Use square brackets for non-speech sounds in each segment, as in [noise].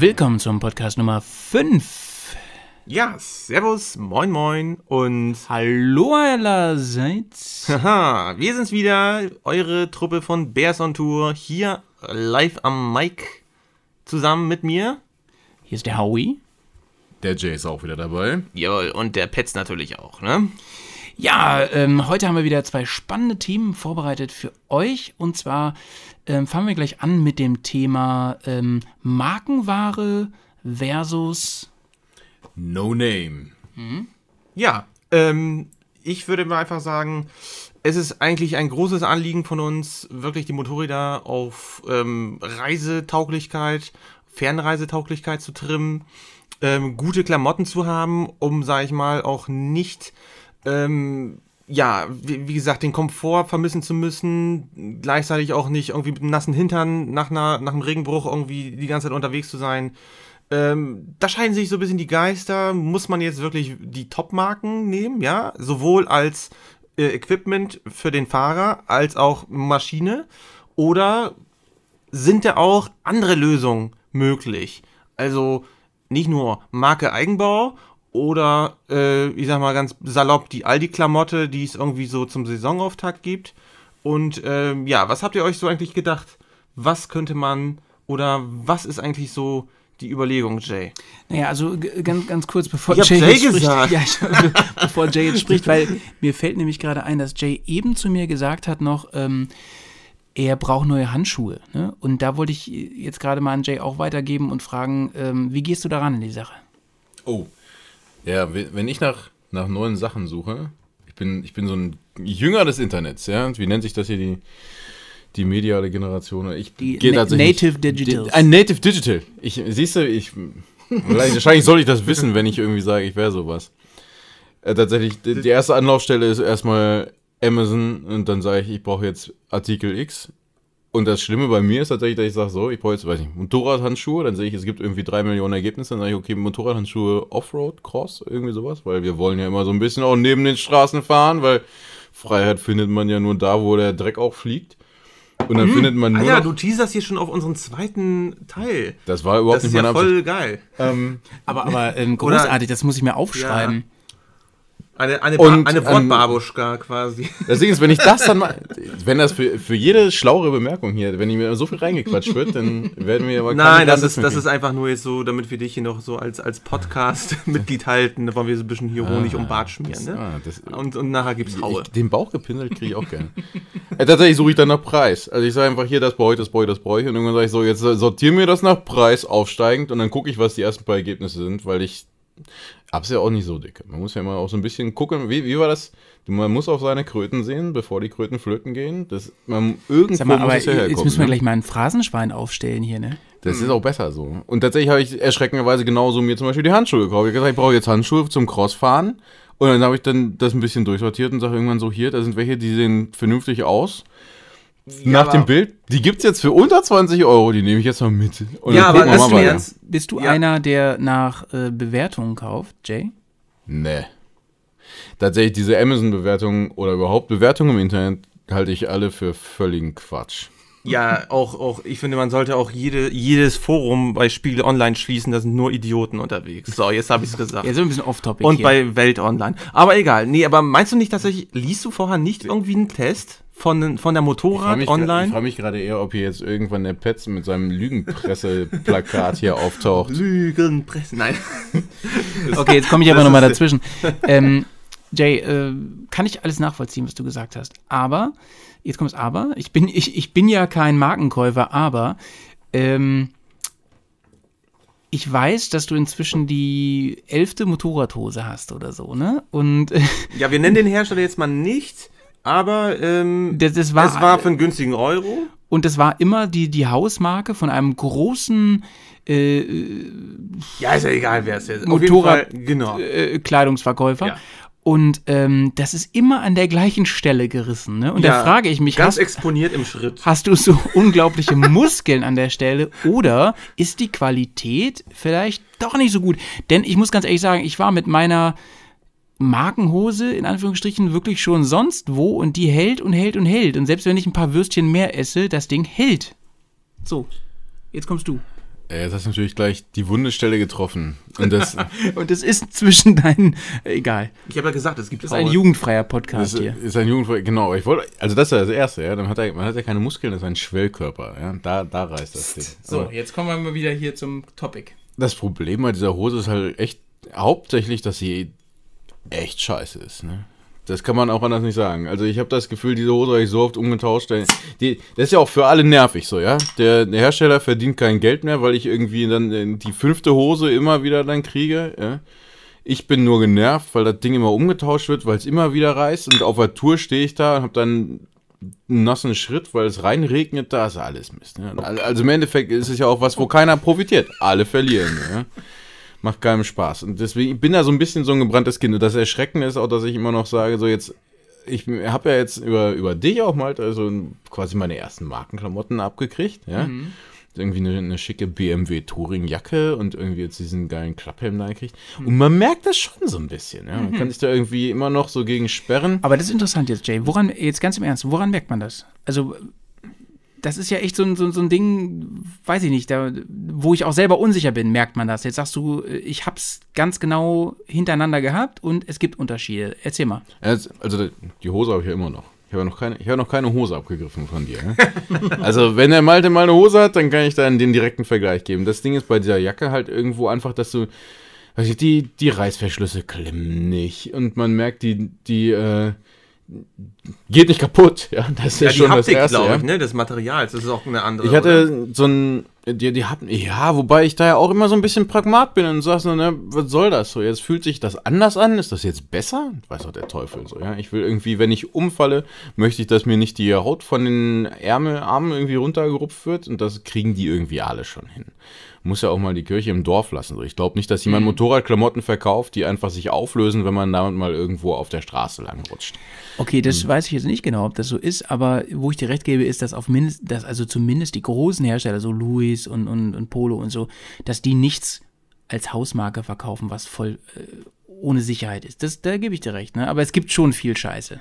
Willkommen zum Podcast Nummer 5. Ja, servus, moin moin und Hallo allerseits. haha, wir sind's wieder, eure Truppe von Bears on Tour, hier live am Mic, zusammen mit mir. Hier ist der Howie. Der Jay ist auch wieder dabei. Jawohl, und der Petz natürlich auch, ne? Ja, ähm, heute haben wir wieder zwei spannende Themen vorbereitet für euch. Und zwar ähm, fangen wir gleich an mit dem Thema ähm, Markenware versus. No Name. Ja, ähm, ich würde mal einfach sagen, es ist eigentlich ein großes Anliegen von uns, wirklich die Motorräder auf ähm, Reisetauglichkeit, Fernreisetauglichkeit zu trimmen, ähm, gute Klamotten zu haben, um, sag ich mal, auch nicht, ähm, ja, wie, wie gesagt, den Komfort vermissen zu müssen, gleichzeitig auch nicht irgendwie mit einem nassen Hintern nach, einer, nach einem Regenbruch irgendwie die ganze Zeit unterwegs zu sein. Ähm, da scheiden sich so ein bisschen die Geister. Muss man jetzt wirklich die Top-Marken nehmen, ja? Sowohl als äh, Equipment für den Fahrer als auch Maschine? Oder sind da auch andere Lösungen möglich? Also nicht nur Marke Eigenbau oder, äh, ich sag mal ganz salopp, die Aldi-Klamotte, die es irgendwie so zum Saisonauftakt gibt. Und ähm, ja, was habt ihr euch so eigentlich gedacht? Was könnte man oder was ist eigentlich so die Überlegung, Jay? Naja, also ganz, ganz kurz, bevor Ich Jay, Jay jetzt gesagt. spricht. Ja, ich, [laughs] bevor Jay jetzt spricht, weil mir fällt nämlich gerade ein, dass Jay eben zu mir gesagt hat noch, ähm, er braucht neue Handschuhe. Ne? Und da wollte ich jetzt gerade mal an Jay auch weitergeben und fragen, ähm, wie gehst du daran in die Sache? Oh. Ja, we- wenn ich nach, nach neuen Sachen suche, ich bin, ich bin so ein Jünger des Internets, ja. Wie nennt sich das hier die, die mediale Generation? Ich Die Na- Native Digitals. Die- Ein Native Digital. Ich, siehst du, ich. Wahrscheinlich soll ich das wissen, wenn ich irgendwie sage, ich wäre sowas. Äh, tatsächlich, die, die erste Anlaufstelle ist erstmal Amazon und dann sage ich, ich brauche jetzt Artikel X. Und das Schlimme bei mir ist tatsächlich, dass ich sage, so, ich brauche jetzt, weiß nicht, Motorradhandschuhe, dann sehe ich, es gibt irgendwie drei Millionen Ergebnisse, dann sage ich, okay, Motorradhandschuhe Offroad, Cross, irgendwie sowas, weil wir wollen ja immer so ein bisschen auch neben den Straßen fahren, weil Freiheit findet man ja nur da, wo der Dreck auch fliegt. Und dann findet man Ah nur ja, noch, du teaserst hier schon auf unseren zweiten Teil. das war überhaupt Das ist nicht ja meine Absicht. voll geil. Ähm, Aber, aber ähm, großartig, das muss ich mir aufschreiben. Eine, eine, Und, Ba- eine ähm, Wortbabuschka quasi. Das Ding ist, wenn ich das dann mal, [laughs] wenn das für, für jede schlauere Bemerkung hier, wenn ich mir so viel reingequatscht wird, dann werden wir aber Nein, das ist, das ist einfach nur jetzt so, damit wir dich hier noch so als, als Podcast-Mitglied halten. Da wollen wir so ein bisschen hier Honig um Bart schmieren. Ne? Ah, das, Und, und nachher gibt's Haue. ich, den Bauch gepinselt kriege ich auch gerne. äh, tatsächlich suche ich dann nach Preis. Also ich sage einfach hier, das brauche ich, das brauche ich, das brauche ich. Und irgendwann sage ich so, jetzt sortiere mir das nach Preis aufsteigend und dann gucke ich, was die ersten paar Ergebnisse sind, weil ich hab's ja auch nicht so dicke. Man muss ja immer auch so ein bisschen gucken, wie, wie war das? Man muss auf seine Kröten sehen, bevor die Kröten flöten gehen. Das, man, irgendwo Sag mal, muss aber es ja jetzt müssen wir ne? gleich mal ein Phrasenschwein aufstellen hier, ne? Das ist auch besser so. Und tatsächlich habe ich erschreckenderweise genauso mir zum Beispiel die Handschuhe gekauft. Ich habe gesagt, ich brauche jetzt Handschuhe zum Crossfahren. Und dann habe ich dann das ein bisschen durchsortiert und sage irgendwann so, hier, da sind welche, die sehen vernünftig aus. Nach aber- dem Bild, die gibt's jetzt für unter 20 Euro, die nehme ich jetzt mal mit. Und Ja, aber wir mal du jetzt- Bist du Ja. einer, der nach äh, Bewertungen kauft, Jay? Nee. Tatsächlich, diese Amazon-Bewertungen oder überhaupt Bewertungen im Internet halte ich alle für völligen Quatsch. Ja, auch, auch, ich finde, man sollte auch jede, jedes Forum bei Spiele Online schließen, da sind nur Idioten unterwegs. So, jetzt habe ich es gesagt. Ja, so ein bisschen off-topic Und hier. bei Welt Online. Aber egal. Nee, aber meinst du nicht tatsächlich, liest du vorher nicht irgendwie einen Test von, von der Ich Motorrad ich Online? frage mich gerade eher, ob hier jetzt irgendwann der Petz mit seinem Lügenpresse-Plakat hier auftaucht. Lügenpresse. Nein. [laughs] Okay, jetzt komme ich aber nochmal dazwischen. ähm, Jay, äh, kann ich alles nachvollziehen, was du gesagt hast. Aber, jetzt kommt das Aber. Ich bin, ich, ich bin ja kein Markenkäufer, aber ähm, ich weiß, dass du inzwischen die elfte Motorradhose hast oder so, ne? Und äh, Ja, wir nennen den Hersteller jetzt mal nicht, aber ähm, das, das war, es war für einen günstigen Euro. und das war immer die, die Hausmarke von einem großen äh, Ja, ist ja egal, wer es ist. Motorrad- Fall, genau. äh, Kleidungsverkäufer. Ja. Und ähm, das ist immer an der gleichen Stelle gerissen. Ne? Und da Ja, frage ich mich, Ganz hast, exponiert im Schritt. hast du so [laughs] unglaubliche Muskeln an der Stelle oder ist die Qualität vielleicht doch nicht so gut? Denn ich muss ganz ehrlich sagen, ich war mit meiner Markenhose in Anführungsstrichen wirklich schon sonst wo und die hält und hält und hält. Und selbst wenn ich ein paar Würstchen mehr esse, das Ding hält. So, jetzt kommst du. Äh, Jetzt hast du natürlich gleich die Wundestelle getroffen. Und das, [laughs] Und es ist zwischen deinen, egal. Ich habe ja gesagt, es gibt Das ist ein jugendfreier das Podcast hier. ist ein Jugendfreund. Genau, ich wollte, also das ist ja das Erste, ja. Dann hat er, man hat ja keine Muskeln, das ist ein Schwellkörper, ja. Da, da reißt das Ding. So, Aber jetzt kommen wir mal wieder hier zum Topic. das Problem bei dieser Hose ist halt echt hauptsächlich, dass sie echt scheiße ist, ne? Das kann man auch anders nicht sagen. Also ich habe das Gefühl, diese Hose habe ich so oft umgetauscht. Die, das ist ja auch für alle nervig so, ja. Der, der Hersteller verdient kein Geld mehr, weil ich irgendwie dann äh, die fünfte Hose immer wieder dann kriege, ja. Ich bin nur genervt, weil das Ding immer umgetauscht wird, weil es immer wieder reißt und auf der Tour stehe ich da und habe dann einen nassen Schritt, weil es reinregnet, da ist alles Mist. Ne? Also im Endeffekt ist es ja auch was, wo keiner profitiert. Alle verlieren. Ja? Macht keinem Spaß. Und deswegen, ich bin da so ein bisschen so ein gebranntes Kind. Und das Erschreckende ist auch, dass ich immer noch sage, so jetzt, ich habe ja jetzt über, über dich auch mal, also quasi meine ersten Markenklamotten abgekriegt, ja. Irgendwie eine, eine schicke BMW Touring-Jacke und irgendwie jetzt diesen geilen Klapphelm da gekriegt. Und man merkt das schon so ein bisschen, ja. Man kann sich da irgendwie immer noch so gegen sperren. Aber das ist interessant jetzt, Jay. Woran, jetzt ganz im Ernst, woran merkt man das? Also, das ist ja echt so ein, so, so ein Ding, weiß ich nicht, da, wo ich auch selber unsicher bin, merkt man das. Jetzt sagst du, ich hab's ganz genau hintereinander gehabt und es gibt Unterschiede. Erzähl mal. Also also die Hose habe ich ja immer noch. Ich habe ja noch keine, ich habe noch keine Hose abgegriffen von dir. Ne? [laughs] also wenn der Malte mal eine Hose hat, dann kann ich dann den direkten Vergleich geben. Das Ding ist bei dieser Jacke halt irgendwo einfach, dass du, weiß ich, die, die Reißverschlüsse klemmen nicht und man merkt, die, die, äh, geht nicht kaputt. Ja, das ist Ja, die schon das Haptik, Erste. glaube ja. ich, ne, des Materials. Das ist auch eine andere. Ich hatte so ein, die, die hatten, ja, wobei ich da ja auch immer so ein bisschen Pragmat bin und sag so, ne, was soll das so? Jetzt fühlt sich das anders an, ist das jetzt besser? Weiß doch der Teufel so, ja. Ich will irgendwie, wenn ich umfalle, möchte ich, dass mir nicht die Haut von den Ärmelarmen irgendwie runtergerupft wird und das kriegen die irgendwie alle schon hin. Muss ja auch mal die Kirche im Dorf lassen. So. Ich glaube nicht, dass jemand Motorradklamotten verkauft, die einfach sich auflösen, wenn man damit mal irgendwo auf der Straße lang rutscht. Okay, das weiß ich jetzt nicht genau, ob das so ist, aber wo ich dir recht gebe, ist, dass auf mindest, dass also zumindest die großen Hersteller, so Louis und, und, und Polo und so, dass die nichts als Hausmarke verkaufen, was voll äh, ohne Sicherheit ist. Das, da gebe ich dir recht, ne? Aber es gibt schon viel Scheiße.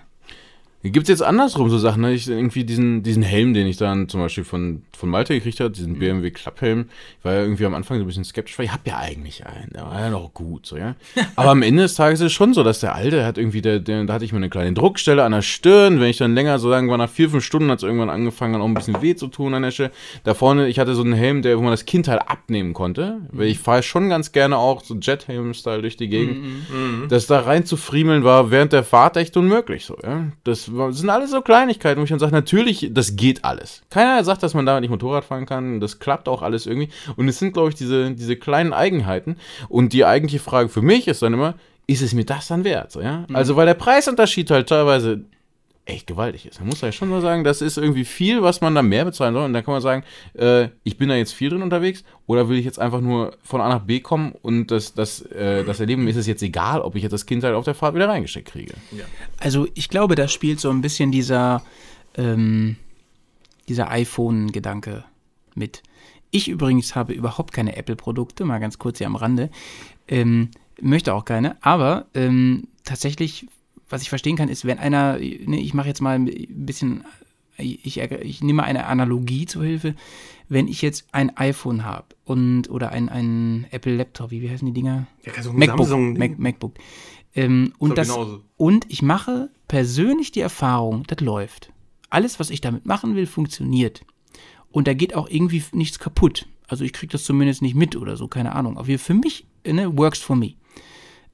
Gibt es jetzt andersrum so Sachen, ne? Ich irgendwie diesen, diesen Helm, den ich dann zum Beispiel von, von Malte gekriegt habe, diesen BMW Klapphelm, ich war ja irgendwie am Anfang so ein bisschen skeptisch, weil ich habe ja eigentlich einen, der war ja noch gut, so, ja. [laughs] Aber am Ende des Tages ist es schon so, dass der Alte hat irgendwie, der, der, da hatte ich mir eine kleine Druckstelle an der Stirn, wenn ich dann länger, so irgendwann nach vier, fünf Stunden hat es irgendwann angefangen, dann auch ein bisschen weh zu tun an der Stelle. Da vorne, ich hatte so einen Helm, der, wo man das Kindteil abnehmen konnte, weil ich fahre schon ganz gerne auch so Jet-Helm-Style durch die Gegend. Das da rein zu friemeln war während der Fahrt echt unmöglich so, ja. Das, das sind alles so Kleinigkeiten, wo ich dann sage, natürlich, das geht alles. Keiner sagt, dass man da nicht Motorrad fahren kann, das klappt auch alles irgendwie. Und es sind, glaube ich, diese, diese kleinen Eigenheiten. Und die eigentliche Frage für mich ist dann immer, ist es mir das dann wert? So, ja? Also, weil der Preisunterschied halt teilweise echt gewaltig ist. Man muss ja schon mal sagen, das ist irgendwie viel, was man da mehr bezahlen soll. Und dann kann man sagen, äh, ich bin da jetzt viel drin unterwegs oder will ich jetzt einfach nur von A nach B kommen und das, das, äh, das Erleben ist es jetzt egal, ob ich jetzt das Kind halt auf der Fahrt wieder reingesteckt kriege. Also ich glaube, da spielt so ein bisschen dieser, ähm, dieser iPhone-Gedanke mit. Ich übrigens habe überhaupt keine Apple-Produkte, mal ganz kurz hier am Rande. Ähm, möchte auch keine, aber ähm, tatsächlich, was ich verstehen kann, ist, wenn einer, ne, ich mache jetzt mal ein bisschen, ich, ich nehme eine Analogie zur Hilfe, wenn ich jetzt ein iPhone habe und oder ein, ein Apple-Laptop, wie, wie heißen die Dinger? Ja, so MacBook, Mac, MacBook. Ähm, und, So das, genauso. und ich mache persönlich die Erfahrung, das läuft. Alles, was ich damit machen will, funktioniert. Und da geht auch irgendwie nichts kaputt. Also ich kriege das zumindest nicht mit oder so, keine Ahnung. Aber für mich, ne, works for me.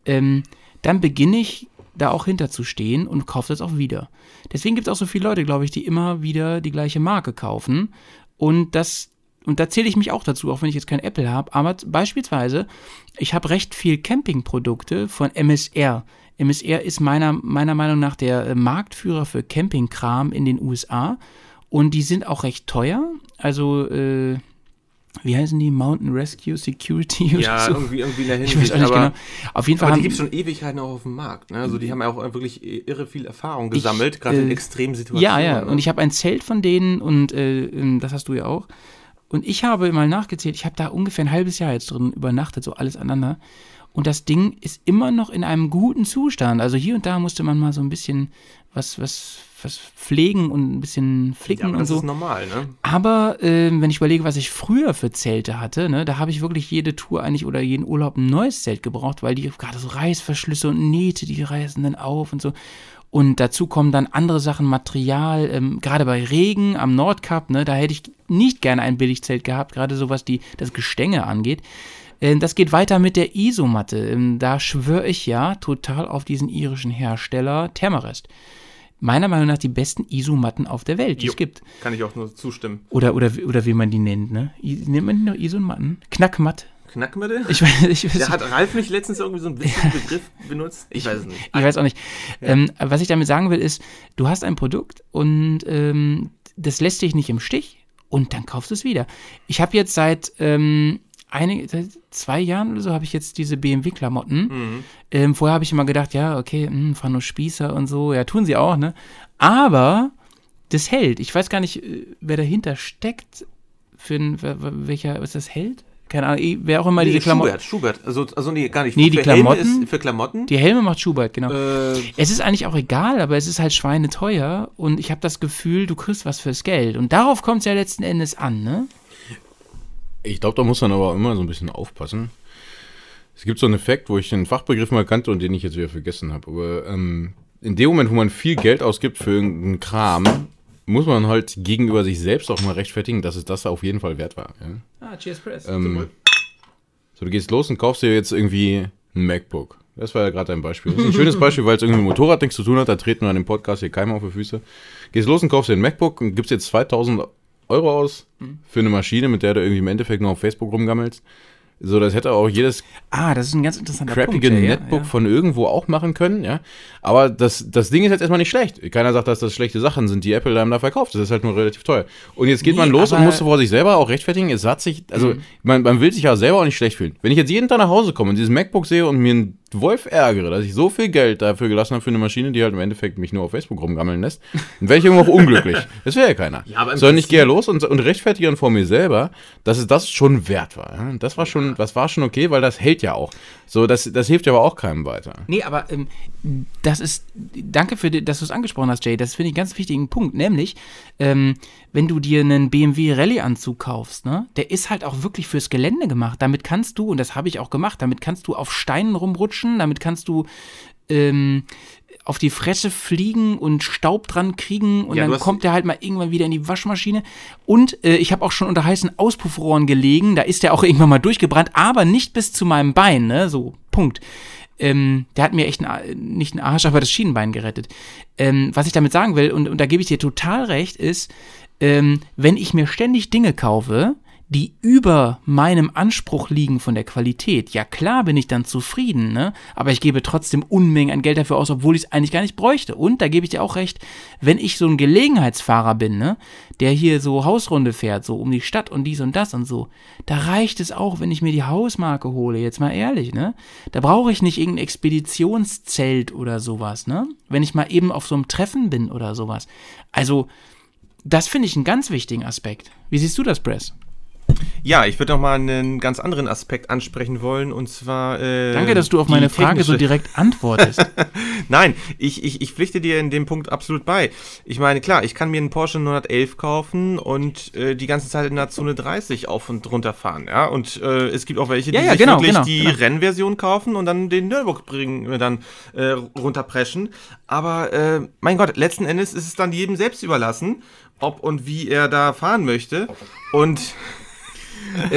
Ähm, dann beginne ich da auch hinter zu stehen und kaufe das auch wieder. Deswegen gibt es auch so viele Leute, glaube ich, die immer wieder die gleiche Marke kaufen. Und das, und da zähle ich mich auch dazu, auch wenn ich jetzt kein Apple habe. Aber beispielsweise, ich habe recht viel Campingprodukte von MSR. MSR ist meiner, meiner Meinung nach der äh, Marktführer für Campingkram in den USA. Und die sind auch recht teuer. Also, äh, wie heißen die? Mountain Rescue Security oder Ja, so? irgendwie, irgendwie in der Ich weiß auch nicht aber genau. Auf jeden Fall aber die gibt es schon Ewigkeiten auch auf dem Markt. Ne? Also die haben ja auch wirklich irre viel Erfahrung gesammelt, gerade in äh, extremen Situationen. Ja, ja. ne? Und ich habe ein Zelt von denen und äh, ähm, das hast du ja auch. Und ich habe mal nachgezählt, ich habe da ungefähr ein halbes Jahr jetzt drin übernachtet, so alles aneinander. Und das Ding ist immer noch in einem guten Zustand. Also hier und da musste man mal so ein bisschen was, was was pflegen und ein bisschen flicken aber und das so. ist normal, ne? Aber ähm, wenn ich überlege, was ich früher für Zelte hatte, ne, da habe ich wirklich jede Tour eigentlich oder jeden Urlaub ein neues Zelt gebraucht, weil die gerade so Reißverschlüsse und Nähte, die reißen dann auf und so. Und dazu kommen dann andere Sachen, Material, ähm, gerade bei Regen am Nordkap, ne, da hätte ich nicht gerne ein Billigzelt gehabt, gerade so was die, das Gestänge angeht. Ähm, das geht weiter mit der Isomatte. Ähm, da schwöre ich ja total auf diesen irischen Hersteller Thermarest. Meiner Meinung nach die besten Isomatten auf der Welt, die Jo. es gibt. Kann ich auch nur zustimmen. Oder, oder, oder wie man die nennt, ne? I, nennt man die noch Isomatten? Knackmatt? Knackmittel? Ich weiß, ich weiß, Der hat Ralf nicht letztens irgendwie so ein bisschen [laughs] Begriff benutzt? Ich weiß es nicht. ich weiß auch nicht. Ähm, was ich damit sagen will, ist, du hast ein Produkt und ähm, das lässt dich nicht im Stich und dann kaufst du es wieder. Ich habe jetzt seit, ähm, einige, seit zwei Jahren oder so habe ich jetzt diese BMW-Klamotten. Ähm, vorher habe ich immer gedacht, ja, okay, mh, fahren nur Spießer und so. Ja, tun sie auch, ne? Aber das hält. Ich weiß gar nicht, äh, wer dahinter steckt. Für ein, welcher, was das hält? Keine Ahnung, wer auch immer diese Klamotten. Schubert, Schubert. Also, also nee, gar nicht. Nee, die für Helme Klamotten- für Klamotten. Die Helme macht Schubert, genau. äh, Es ist eigentlich auch egal, aber es ist halt schweineteuer und ich habe das Gefühl, du kriegst was fürs Geld. Und darauf kommt es ja letzten Endes an, ne? Ich glaube, da muss man aber immer so ein bisschen aufpassen. Es gibt so einen Effekt, wo ich den Fachbegriff mal kannte und den ich jetzt wieder vergessen habe. Aber ähm, in dem Moment, wo man viel Geld ausgibt für irgendeinen Kram, muss man halt gegenüber sich selbst auch mal rechtfertigen, dass es das auf jeden Fall wert war. Ja? Ah, Cheers Press. Ähm, so, du gehst los und kaufst dir jetzt irgendwie ein MacBook. Das war ja gerade ein Beispiel. Das ist ein schönes Beispiel, weil es irgendwie mit Motorrad nichts zu tun hat. Da treten wir an dem Podcast hier keinem auf die Füße. Gehst los und kaufst dir ein MacBook und gibst jetzt 2000 Euro aus für eine Maschine, mit der du irgendwie im Endeffekt nur auf Facebook rumgammelst. So, das hätte auch jedes ah, das ist ein ganz interessanter crappige Punkt. ja, Netbook ja. von irgendwo auch machen können, ja. Aber das, das Ding ist jetzt erstmal nicht schlecht. Keiner sagt, dass das schlechte Sachen sind, die Apple einem da verkauft. Das ist halt nur relativ teuer. Und jetzt geht Nee, man los und muss vor sich selber auch rechtfertigen. Es hat sich, also man, man will sich ja selber auch nicht schlecht fühlen. Wenn ich jetzt jeden Tag nach Hause komme und dieses MacBook sehe und mir einen Wolf ärgere, dass ich so viel Geld dafür gelassen habe für eine Maschine, die halt im Endeffekt mich nur auf Facebook rumgammeln lässt, dann wäre ich irgendwo auch unglücklich. [laughs] Das wäre ja keiner. Ja, aber Sondern ich gehe ja los und, und rechtfertige dann vor mir selber, dass es das schon wert war. Das war schon, das war schon okay, weil das hält ja auch. So, das, das hilft ja aber auch keinem weiter. Nee, aber ähm, das ist, danke für, dass du es angesprochen hast, Jay. Das finde ich einen ganz wichtigen Punkt. Nämlich, ähm, wenn du dir einen BMW Rallye-Anzug kaufst, ne, der ist halt auch wirklich fürs Gelände gemacht. Damit kannst du, und das habe ich auch gemacht, damit kannst du auf Steinen rumrutschen, damit kannst du ähm, auf die Fresse fliegen und Staub dran kriegen und Ja, dann kommt der halt mal irgendwann wieder in die Waschmaschine. Und äh, ich habe auch schon unter heißen Auspuffrohren gelegen, da ist der auch irgendwann mal durchgebrannt, aber nicht bis zu meinem Bein, ne? So, Punkt. Ähm, der hat mir echt einen, A- nicht einen Arsch, aber das Schienenbein gerettet. Ähm, was ich damit sagen will, und, und da gebe ich dir total recht, ist, ähm, wenn ich mir ständig Dinge kaufe, die über meinem Anspruch liegen von der Qualität, ja klar bin ich dann zufrieden, ne? Aber ich gebe trotzdem Unmengen an Geld dafür aus, obwohl ich es eigentlich gar nicht bräuchte. Und da gebe ich dir auch recht, wenn ich so ein Gelegenheitsfahrer bin, ne, der hier so Hausrunde fährt, so um die Stadt und dies und das und so, da reicht es auch, wenn ich mir die Hausmarke hole, jetzt mal ehrlich, ne? Da brauche ich nicht irgendein Expeditionszelt oder sowas, ne? Wenn ich mal eben auf so einem Treffen bin oder sowas. Also, das finde ich einen ganz wichtigen Aspekt. Wie siehst du das, Press? Ja, ich würde noch mal einen ganz anderen Aspekt ansprechen wollen und zwar. Äh, Danke, dass du auf meine Frage so technische- direkt antwortest. [laughs] Nein, ich, ich, ich pflichte dir in dem Punkt absolut bei. Ich meine, klar, ich kann mir einen Porsche 911 kaufen und äh, die ganze Zeit in der Zone 30 auf und runter fahren, ja. Und äh, es gibt auch welche, die Ja, ja, sich genau, wirklich genau, die genau. Rennversion kaufen und dann den Nürburgring äh, dann äh, runterpreschen. Aber äh, mein Gott, letzten Endes ist es dann jedem selbst überlassen, ob und wie er da fahren möchte. Und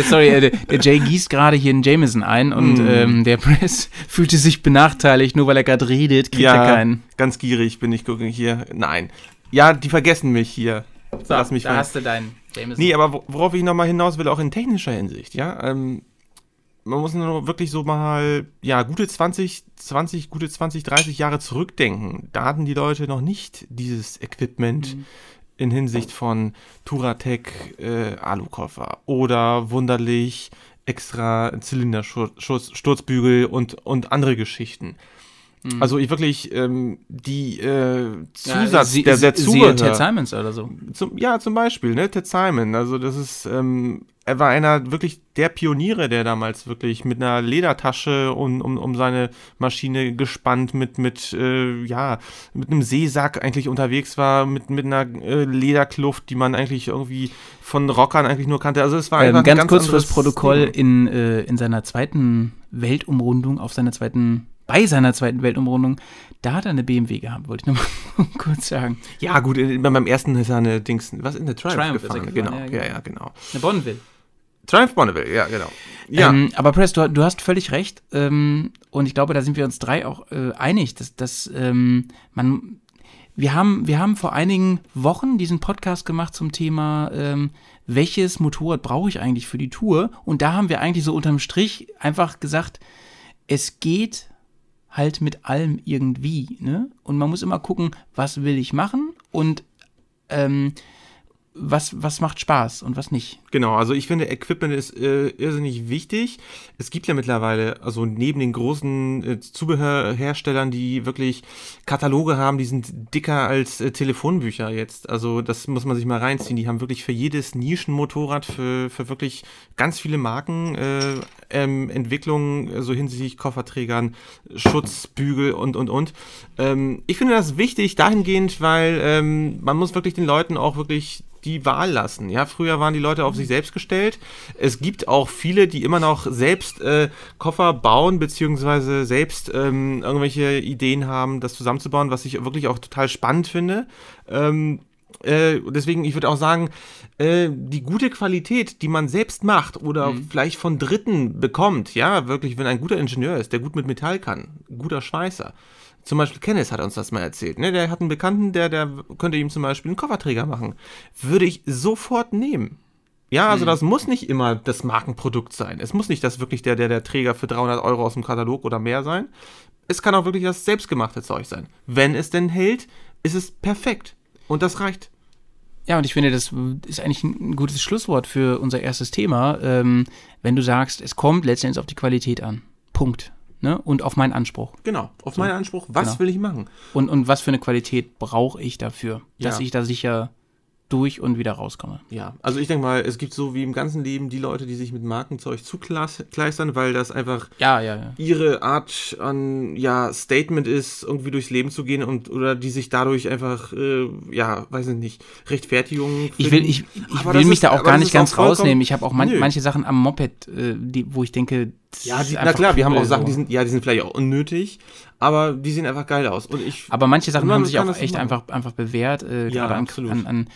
Sorry, äh, der, Jay gießt gerade hier einen Jameson ein und Mm. ähm, der Press [laughs] fühlte sich benachteiligt, nur weil er gerade redet, kriegt er keinen. ganz gierig bin ich hier. Nein. Ja, die vergessen mich hier. Lass mich da fallen. hast du deinen Jameson. Nee, aber wo- worauf ich nochmal hinaus will, auch in technischer Hinsicht, ja, ähm, man muss nur wirklich so mal, ja, gute 20, 20, gute 20, 30 Jahre zurückdenken. Da hatten die Leute noch nicht dieses Equipment in Hinsicht von Turatec äh, Alukoffer oder wunderlich extra Zylindersturzbügel und, und andere Geschichten. Also ich wirklich ähm, die äh, Ja, Zusatz, sie- der, der Zubehör. Ted Simons oder so. Zum, ja, zum Beispiel, ne, Ted Simon. Also das ist, ähm, er war einer wirklich der Pioniere, der damals wirklich mit einer Ledertasche um, um, um seine Maschine gespannt, mit, mit, äh, ja, mit einem Seesack eigentlich unterwegs war, mit, mit einer äh, Lederkluft, die man eigentlich irgendwie von Rockern eigentlich nur kannte. Also es war einfach Ähm, ein ganz, ganz kurz fürs Protokoll, Ding. in, äh, in seiner zweiten Weltumrundung, auf seiner zweiten, bei seiner zweiten Weltumrundung, da hat er eine BMW gehabt, wollte ich nochmal [laughs] kurz sagen. Ja, gut, beim ersten ist er eine Dings, was in der Triumph, Triumph ist gefahren. Genau, ja, ja, genau. ja, genau. Eine Bonneville. Triumph Bonneville, ja, genau. Ja, Ähm, aber Press, du, du hast völlig recht. Ähm, und ich glaube, da sind wir uns drei auch äh, einig, dass, dass ähm, man. Wir haben, wir haben vor einigen Wochen diesen Podcast gemacht zum Thema, ähm, welches Motorrad brauche ich eigentlich für die Tour? Und da haben wir eigentlich so unterm Strich einfach gesagt, es geht halt mit allem irgendwie. Ne? Und man muss immer gucken, was will ich machen und ähm, was, was macht Spaß und was nicht. Genau, also ich finde, Equipment ist äh, irrsinnig wichtig. Es gibt ja mittlerweile, also neben den großen äh, Zubehörherstellern, die wirklich Kataloge haben, die sind dicker als äh, Telefonbücher jetzt. Also das muss man sich mal reinziehen. Die haben wirklich für jedes Nischenmotorrad, für, für wirklich ganz viele Marken äh, ähm, Entwicklungen, äh, so hinsichtlich Kofferträgern, Schutzbügel und, und, und. Ähm, ich finde das wichtig dahingehend, weil ähm, man muss wirklich den Leuten auch wirklich die Wahl lassen. Ja, früher waren die Leute auf sich selbst gestellt. Es gibt auch viele, die immer noch selbst äh, Koffer bauen, beziehungsweise selbst ähm, irgendwelche Ideen haben, das zusammenzubauen, was ich wirklich auch total spannend finde. Ähm, äh, deswegen, ich würde auch sagen, äh, die gute Qualität, die man selbst macht oder vielleicht von Dritten bekommt, ja, wirklich, wenn ein guter Ingenieur ist, der gut mit Metall kann, guter Schweißer. Zum Beispiel Kenneth hat uns das mal erzählt. Ne? Der hat einen Bekannten, der, der könnte ihm zum Beispiel einen Kofferträger machen. Würde ich sofort nehmen. Ja, also das muss nicht immer das Markenprodukt sein. Es muss nicht das wirklich der, der, der Träger für 300 Euro aus dem Katalog oder mehr sein. Es kann auch wirklich das selbstgemachte Zeug sein. Wenn es denn hält, ist es perfekt. Und das reicht. Ja, und ich finde, das ist eigentlich ein gutes Schlusswort für unser erstes Thema, ähm, wenn du sagst, es kommt letztendlich auf die Qualität an. Punkt. Ne? Und auf meinen Anspruch. Genau. Auf meinen Anspruch, was Genau. will ich machen? Und, und was für eine Qualität brauche ich dafür, dass Ja. ich da sicher durch und wieder rauskomme. Ja, also ich denke mal, es gibt so wie im ganzen Leben die Leute, die sich mit Markenzeug zukleistern, weil das einfach Ja, ja, ja. ihre Art an ja Statement ist, irgendwie durchs Leben zu gehen und oder die sich dadurch einfach äh, ja, weiß ich nicht, Rechtfertigung. Ich will, ich, ich will mich ist- da auch gar nicht ganz rausnehmen. Ich habe auch man, manche Sachen am Moped, äh, die, wo ich denke, Ja, die, na klar, wir haben cool, auch Sachen, so. die sind ja, die sind vielleicht auch unnötig, aber die sehen einfach geil aus und ich Aber manche Sachen haben sich auch echt machen. einfach, einfach bewährt, äh, Ja, gerade an, an, an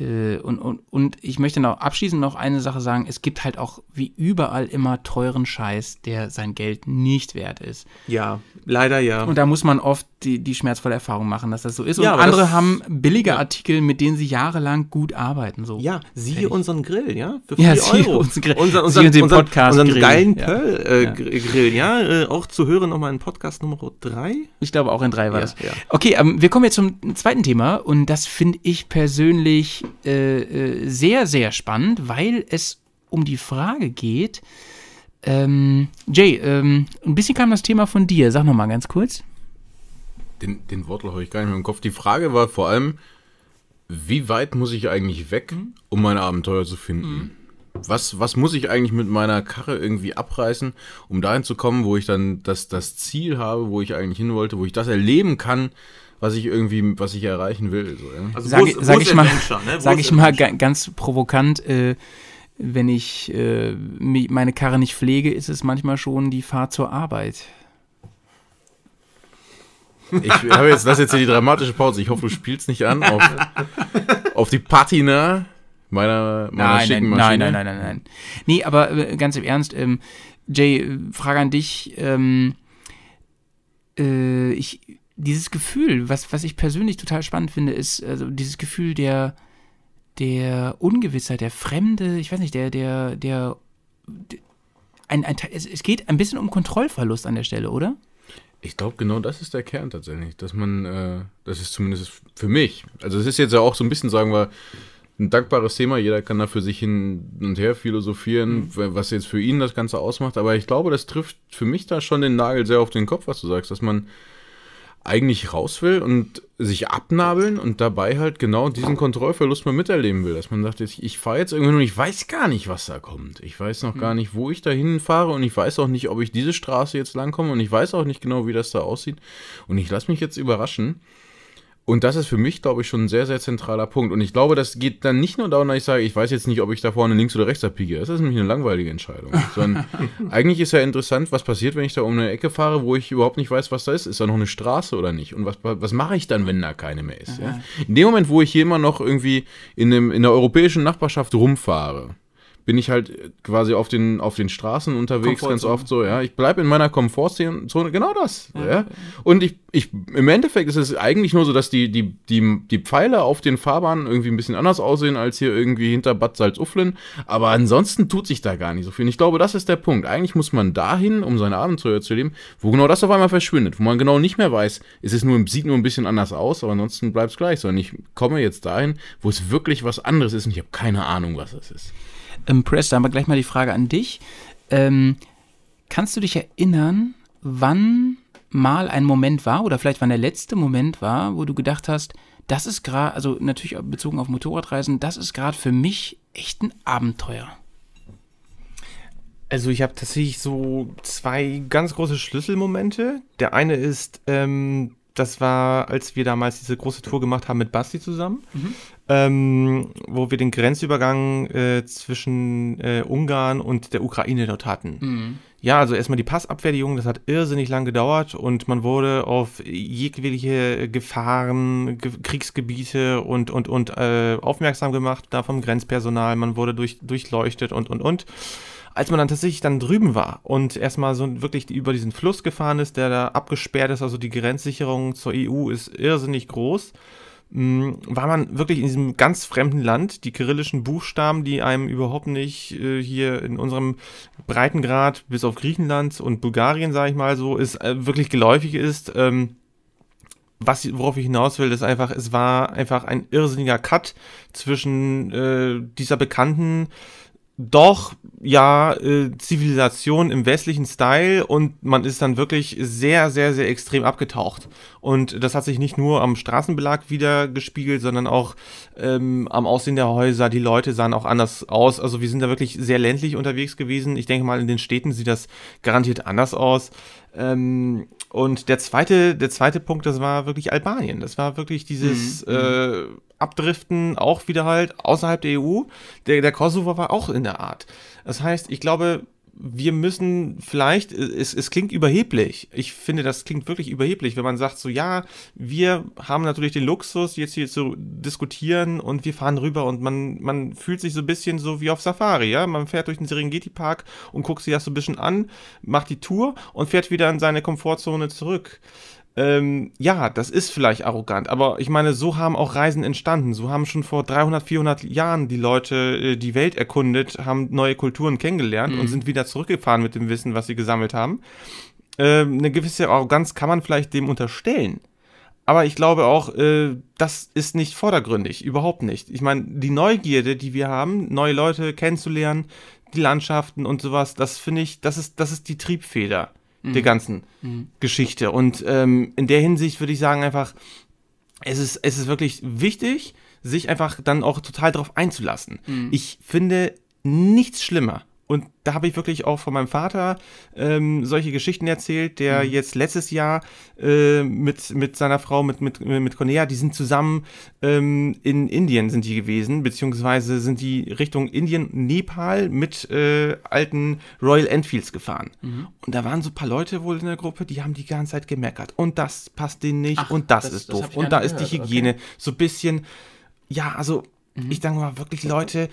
und, und, und ich möchte noch abschließend noch eine Sache sagen, es gibt halt auch wie überall immer teuren Scheiß, der sein Geld nicht wert ist. ja, leider ja. Und da muss man oft die, die schmerzvolle Erfahrung machen, dass das so ist. Ja, und andere das- haben billige ja. Artikel, mit denen sie jahrelang gut arbeiten. So. Ja, siehe Fertig. unseren Grill, ja? Für Ja, 4 siehe Euro. unseren Grill. Unser, unseren, den unseren, Podcast unseren Grill. geilen Ja. Pearl äh, Ja. Gr- Grill, ja? Äh, auch zu hören nochmal in Podcast Nummer 3. Ich glaube, auch in drei war Ja, das. ja. Okay, ähm, wir kommen jetzt zum zweiten Thema und das finde ich persönlich äh, äh, sehr, sehr spannend, weil es um die Frage geht. Ähm, Jay, ähm, ein bisschen kam das Thema von dir. Sag noch mal ganz kurz. Den, den Wortlaut habe ich gar nicht mehr im Kopf. Die Frage war vor allem, wie weit muss ich eigentlich weg, um meine Abenteuer zu finden? Was, was muss ich eigentlich mit meiner Karre irgendwie abreißen, um dahin zu kommen, wo ich dann das, das Ziel habe, wo ich eigentlich hin wollte, wo ich das erleben kann, was ich irgendwie, was ich erreichen will. So, ja? Also Sage wo ist- sag wo ist ich mal, ne? Sag ich mal ga, ganz provokant, äh, wenn ich äh, meine Karre nicht pflege, ist es manchmal schon die Fahrt zur Arbeit. Ich habe jetzt, das ist jetzt hier die dramatische Pause. Ich hoffe, du spielst nicht an auf, [laughs] auf die Patina meiner, meiner Nein, schicken nein, Maschine. nein, nein, nein, nein, nein. Nee, aber äh, ganz im Ernst, ähm, Jay, äh, Frage an dich. Ähm, äh, ich, dieses Gefühl, was, was ich persönlich total spannend finde, ist also dieses Gefühl der, der Ungewissheit, der Fremde, ich weiß nicht, der, der, der, der ein, ein, es, es geht ein bisschen um Kontrollverlust an der Stelle, oder? Ich glaube, genau das ist der Kern tatsächlich, dass man, äh, das ist zumindest für mich, also es ist jetzt ja auch so ein bisschen, sagen wir, ein dankbares Thema, jeder kann da für sich hin und her philosophieren, was jetzt für ihn das Ganze ausmacht, aber ich glaube, das trifft für mich da schon den Nagel sehr auf den Kopf, was du sagst, dass man eigentlich raus will und sich abnabeln und dabei halt genau diesen Kontrollverlust mal miterleben will. Dass man sagt, ich, ich fahre jetzt irgendwo und ich weiß gar nicht, was da kommt. Ich weiß noch gar nicht, wo ich da hinfahre und ich weiß auch nicht, ob ich diese Straße jetzt langkomme und ich weiß auch nicht genau, wie das da aussieht. Und ich lasse mich jetzt überraschen. Und das ist für mich, glaube ich, schon ein sehr, sehr zentraler Punkt. Und ich glaube, das geht dann nicht nur darum, dass ich sage, ich weiß jetzt nicht, ob ich da vorne links oder rechts abbiege. Das ist nämlich eine langweilige Entscheidung. [laughs] Sondern eigentlich ist ja interessant, was passiert, wenn ich da um eine Ecke fahre, wo ich überhaupt nicht weiß, was da ist. Ist da noch eine Straße oder nicht? Und was, was mache ich dann, wenn da keine mehr ist? Ja? In dem Moment, wo ich hier immer noch irgendwie in, dem, in der europäischen Nachbarschaft rumfahre, bin ich halt quasi auf den, auf den Straßen unterwegs, ganz oft so, ja. Ich bleibe in meiner Komfortzone, genau das, ja. ja. Und ich, ich, im Endeffekt ist es eigentlich nur so, dass die, die, die, die Pfeile auf den Fahrbahnen irgendwie ein bisschen anders aussehen als hier irgendwie hinter Bad Salzuflen. Aber ansonsten tut sich da gar nicht so viel. Und ich glaube, das ist der Punkt. Eigentlich muss man dahin, um sein Abenteuer zu leben, wo genau das auf einmal verschwindet, wo man genau nicht mehr weiß, es ist nur, sieht nur ein bisschen anders aus, aber ansonsten bleibt es gleich, sondern ich komme jetzt dahin, wo es wirklich was anderes ist und ich habe keine Ahnung, was es ist. Press, da haben wir gleich mal die Frage an dich. Ähm, kannst du dich erinnern, wann mal ein Moment war, oder vielleicht wann der letzte Moment war, wo du gedacht hast, das ist gerade, also natürlich bezogen auf Motorradreisen, das ist gerade für mich echt ein Abenteuer? Also ich habe tatsächlich so zwei ganz große Schlüsselmomente. Der eine ist, ähm, das war, als wir damals diese große Tour gemacht haben mit Basti zusammen, mhm. Ähm, wo wir den Grenzübergang äh, zwischen äh, Ungarn und der Ukraine dort hatten. Mhm. Ja, also erstmal die Passabfertigung, das hat irrsinnig lang gedauert und man wurde auf jegliche Gefahren, Ge Kriegsgebiete und, und, und äh, aufmerksam gemacht, da vom Grenzpersonal, man wurde durch, durchleuchtet und, und, und als man dann tatsächlich dann drüben war und erstmal so wirklich über diesen Fluss gefahren ist, der da abgesperrt ist, also die Grenzsicherung zur EU ist irrsinnig groß, war man wirklich in diesem ganz fremden Land. Die kyrillischen Buchstaben, die einem überhaupt nicht äh, hier in unserem Breitengrad bis auf Griechenland und Bulgarien, sage ich mal so, ist äh, wirklich geläufig ist. Ähm, was, worauf ich hinaus will, ist einfach, es war einfach ein irrsinniger Cut zwischen äh, dieser bekannten doch, ja, äh, Zivilisation im westlichen Style und man ist dann wirklich sehr, sehr, sehr extrem abgetaucht. Und das hat sich nicht nur am Straßenbelag wieder gespiegelt, sondern auch ähm, am Aussehen der Häuser. Die Leute sahen auch anders aus. Also wir sind da wirklich sehr ländlich unterwegs gewesen. Ich denke mal, in den Städten sieht das garantiert anders aus. Ähm, und der zweite, der zweite Punkt, das war wirklich Albanien. Das war wirklich dieses mhm. äh, Abdriften auch wieder halt außerhalb der EU. Der, der Kosovo war auch in der Art. Das heißt, ich glaube, wir müssen vielleicht, es, es klingt überheblich. Ich finde, das klingt wirklich überheblich, wenn man sagt, so ja, wir haben natürlich den Luxus, jetzt hier zu diskutieren und wir fahren rüber und man, man fühlt sich so ein bisschen so wie auf Safari, ja. Man fährt durch den Serengeti-Park und guckt sich das so ein bisschen an, macht die Tour und fährt wieder in seine Komfortzone zurück. Ähm, ja, das ist vielleicht arrogant, aber ich meine, so haben auch Reisen entstanden. So haben schon vor 300, 400 Jahren die Leute äh, die Welt erkundet, haben neue Kulturen kennengelernt mhm. und sind wieder zurückgefahren mit dem Wissen, was sie gesammelt haben. Ähm, eine gewisse Arroganz kann man vielleicht dem unterstellen. Aber ich glaube auch, äh, das ist nicht vordergründig, überhaupt nicht. Ich meine, die Neugierde, die wir haben, neue Leute kennenzulernen, die Landschaften und sowas, das finde ich, das ist, das ist die Triebfeder mhm. der ganzen mhm. Geschichte. Und ähm, in der Hinsicht würde ich sagen einfach, es ist, es ist wirklich wichtig, sich einfach dann auch total darauf einzulassen. Mhm. Ich finde nichts schlimmer und da habe ich wirklich auch von meinem Vater ähm, solche Geschichten erzählt, der mhm. jetzt letztes Jahr äh, mit, mit seiner Frau, mit, mit, mit Cornea, die sind zusammen ähm, in Indien sind die gewesen, beziehungsweise sind die Richtung Indien, Nepal mit äh, alten Royal Enfields gefahren. Mhm. Und da waren so ein paar Leute wohl in der Gruppe, die haben die ganze Zeit gemeckert. Und das passt denen nicht Ach, und das, das ist doof. Das und da ist die Hygiene. Okay. So ein bisschen, ja, also mhm. ich sage mal wirklich, Leute,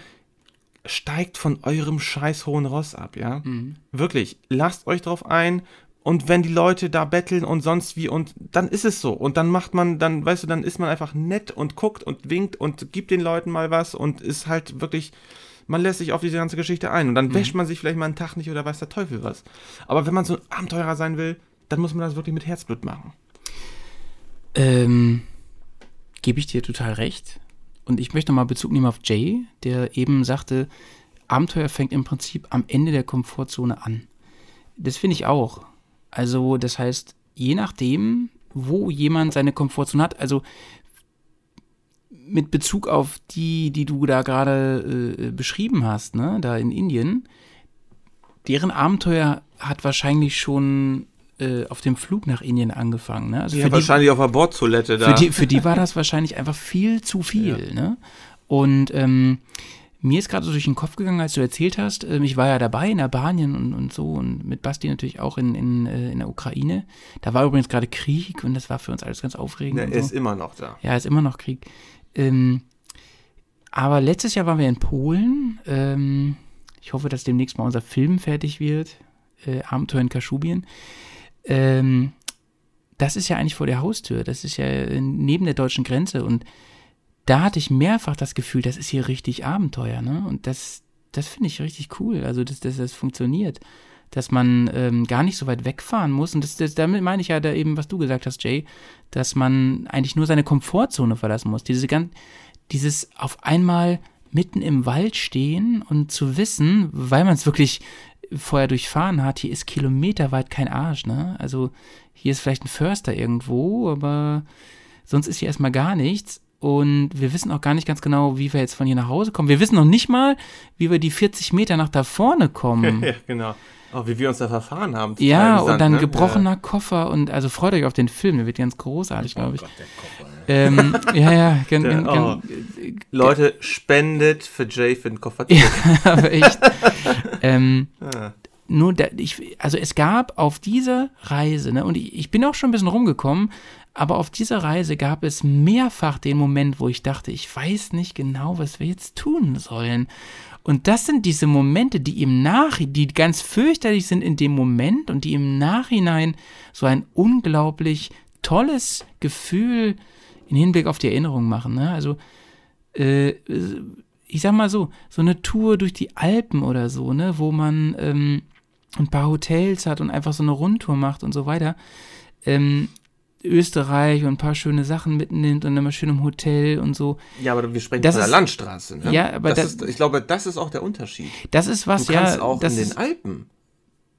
steigt von eurem scheiß hohen Ross ab, ja? Mhm. Wirklich, lasst euch drauf ein. Und wenn die Leute da betteln und sonst wie und dann ist es so. Und dann macht man, dann, weißt du, dann ist man einfach nett und guckt und winkt und gibt den Leuten mal was und ist halt wirklich, man lässt sich auf diese ganze Geschichte ein. Und dann mhm. wäscht man sich vielleicht mal einen Tag nicht oder weiß der Teufel was. Aber wenn man so ein Abenteurer sein will, dann muss man das wirklich mit Herzblut machen. Ähm, gebe ich dir total recht. Und ich möchte nochmal Bezug nehmen auf Jay, der eben sagte, Abenteuer fängt im Prinzip am Ende der Komfortzone an. Das finde ich auch. Also, das heißt, je nachdem, wo jemand seine Komfortzone hat. Also mit Bezug auf die, die du da gerade äh, beschrieben hast, ne, da in Indien, deren Abenteuer hat wahrscheinlich schon äh, auf dem Flug nach Indien angefangen. Ne? Also ja, wahrscheinlich die, auf der Bordtoilette da. Für die, für die war das wahrscheinlich einfach viel zu viel. Ja. Ne? Und ähm, mir ist gerade so durch den Kopf gegangen, als du erzählt hast, äh, ich war ja dabei in Albanien und, und so und mit Basti natürlich auch in, in, äh, in der Ukraine. Da war übrigens gerade Krieg und das war für uns alles ganz aufregend. Ja, er so. ist immer noch da. Ja, ist immer noch Krieg. Ähm, aber letztes Jahr waren wir in Polen. Ähm, ich hoffe, dass demnächst mal unser Film fertig wird. Äh, Abenteuer in Kaschubien. Ähm, das ist ja eigentlich vor der Haustür. Das ist ja neben der deutschen Grenze. Und da hatte ich mehrfach das Gefühl, das ist hier richtig Abenteuer. Ne? Und das, das finde ich richtig cool. Also, dass, dass das funktioniert. Dass man ähm, gar nicht so weit wegfahren muss. Und das, das, damit meine ich ja da eben, was du gesagt hast, Jay, dass man eigentlich nur seine Komfortzone verlassen muss. Diese ganz, dieses auf einmal mitten im Wald stehen und zu wissen, weil man es wirklich vorher durchfahren hat, hier ist kilometerweit kein Arsch, ne? Also hier ist vielleicht ein Förster irgendwo, aber sonst ist hier erstmal gar nichts. Und wir wissen auch gar nicht ganz genau, wie wir jetzt von hier nach Hause kommen. Wir wissen noch nicht mal, wie wir die 40 Meter nach da vorne kommen. [laughs] ja, genau. Auch wie wir uns da verfahren haben. Ja, und dann ne? gebrochener ja. Koffer und also freut euch auf den Film, der wird ganz großartig, glaube ich. Oh Gott, der Koffer, ähm, [laughs] ja, ja, gen, gen, oh. Leute, spendet für Jay für den Koffer. [laughs] ja, aber echt. ähm, [laughs] ah. Nur, da, ich, also es gab auf dieser Reise, ne, und ich, ich bin auch schon ein bisschen rumgekommen, aber auf dieser Reise gab es mehrfach den Moment, wo ich dachte, ich weiß nicht genau, was wir jetzt tun sollen. Und das sind diese Momente, die im Nachhinein, die ganz fürchterlich sind in dem Moment und die im Nachhinein so ein unglaublich tolles Gefühl in Hinblick auf die Erinnerung machen. Ne? Also, äh, ich sag mal so, so eine Tour durch die Alpen oder so, ne, wo man ähm, ein paar Hotels hat und einfach so eine Rundtour macht und so weiter. Ähm, Österreich und ein paar schöne Sachen mitnimmt und immer schön im Hotel und so. Ja, aber wir sprechen das von der Landstraße. Ne? Ja, aber das, das, ist, ich glaube, das ist auch der Unterschied. Das ist was, du ja. auch in den Alpen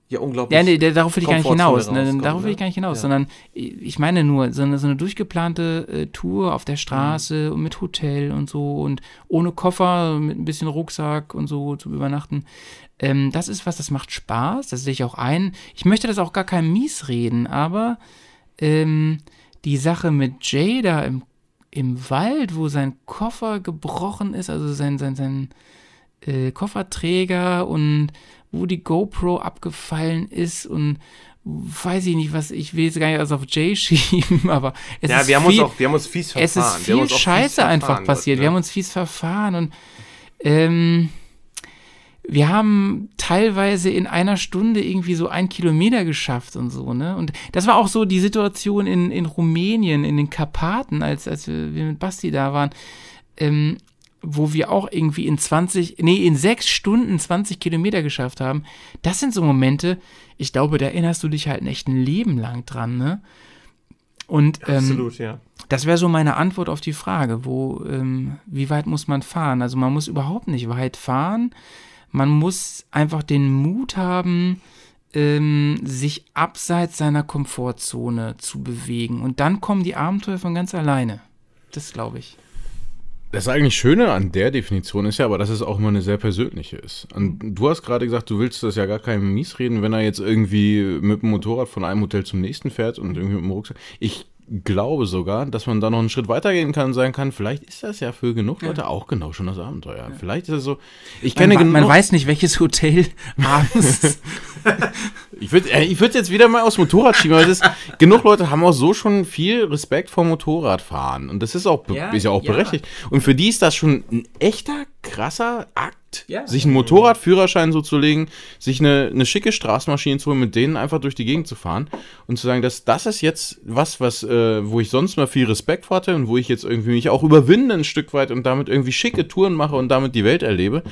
ja unglaublich. Ja, nee, darauf will ich gar nicht hinaus. Ne, darauf will ich gar nicht hinaus, ja. sondern ich meine nur, so eine, so eine durchgeplante äh, Tour auf der Straße mhm. und mit Hotel und so und ohne Koffer, mit ein bisschen Rucksack und so zum Übernachten. Ähm, das ist was, das macht Spaß, das sehe ich auch ein. Ich möchte das auch gar kein Mies reden, aber ähm, die Sache mit Jay da im, im Wald, wo sein Koffer gebrochen ist, also sein, sein, sein äh, Kofferträger und wo die GoPro abgefallen ist und weiß ich nicht, was ich will jetzt gar nicht alles auf Jay [laughs] schieben, aber es ja, ist wir haben viel, uns auch, wir haben uns fies verfahren. Es ist viel Scheiße einfach passiert. Wird, ne? Wir haben uns fies verfahren und ähm, wir haben teilweise in einer Stunde irgendwie so ein Kilometer geschafft und so, ne? Und das war auch so die Situation in, in Rumänien, in den Karpaten, als, als wir, mit Basti da waren. Ähm, wo wir auch irgendwie in 20, nee, in sechs Stunden 20 Kilometer geschafft haben. Das sind so Momente, ich glaube, da erinnerst du dich halt echt ein Leben lang dran, ne? Und ähm, Absolut, ja. das wäre so meine Antwort auf die Frage, wo, ähm, wie weit muss man fahren? Also man muss überhaupt nicht weit fahren. Man muss einfach den Mut haben, ähm, sich abseits seiner Komfortzone zu bewegen. Und dann kommen die Abenteuer von ganz alleine. Das glaube ich. Das eigentlich Schöne an der Definition ist ja aber, dass es auch immer eine sehr persönliche ist. Und du hast gerade gesagt, du willst das ja gar keinem mies reden, wenn er jetzt irgendwie mit dem Motorrad von einem Hotel zum nächsten fährt und irgendwie mit dem Rucksack. Ich glaube sogar, dass man da noch einen Schritt weitergehen kann und sagen kann, vielleicht ist das ja für genug Leute ja. auch genau schon das Abenteuer. Ja. Vielleicht ist es so. Ich kenne man, man weiß nicht, welches Hotel [laughs] abends. [laughs] ich würde äh, ich würd jetzt wieder mal aufs Motorrad schieben, weil das ist, genug Leute haben auch so schon viel Respekt vor Motorradfahren. Und das ist auch, ja, ist ja auch berechtigt. Und für die ist das schon ein echter, krasser Akt ja. sich einen Motorradführerschein so zu legen, sich eine, eine schicke Straßenmaschine zu holen, mit denen einfach durch die Gegend zu fahren und zu sagen, dass das ist jetzt was, was, äh, wo ich sonst mal viel Respekt vor hatte und wo ich jetzt irgendwie mich auch überwinde ein Stück weit und damit irgendwie schicke Touren mache und damit die Welt erlebe.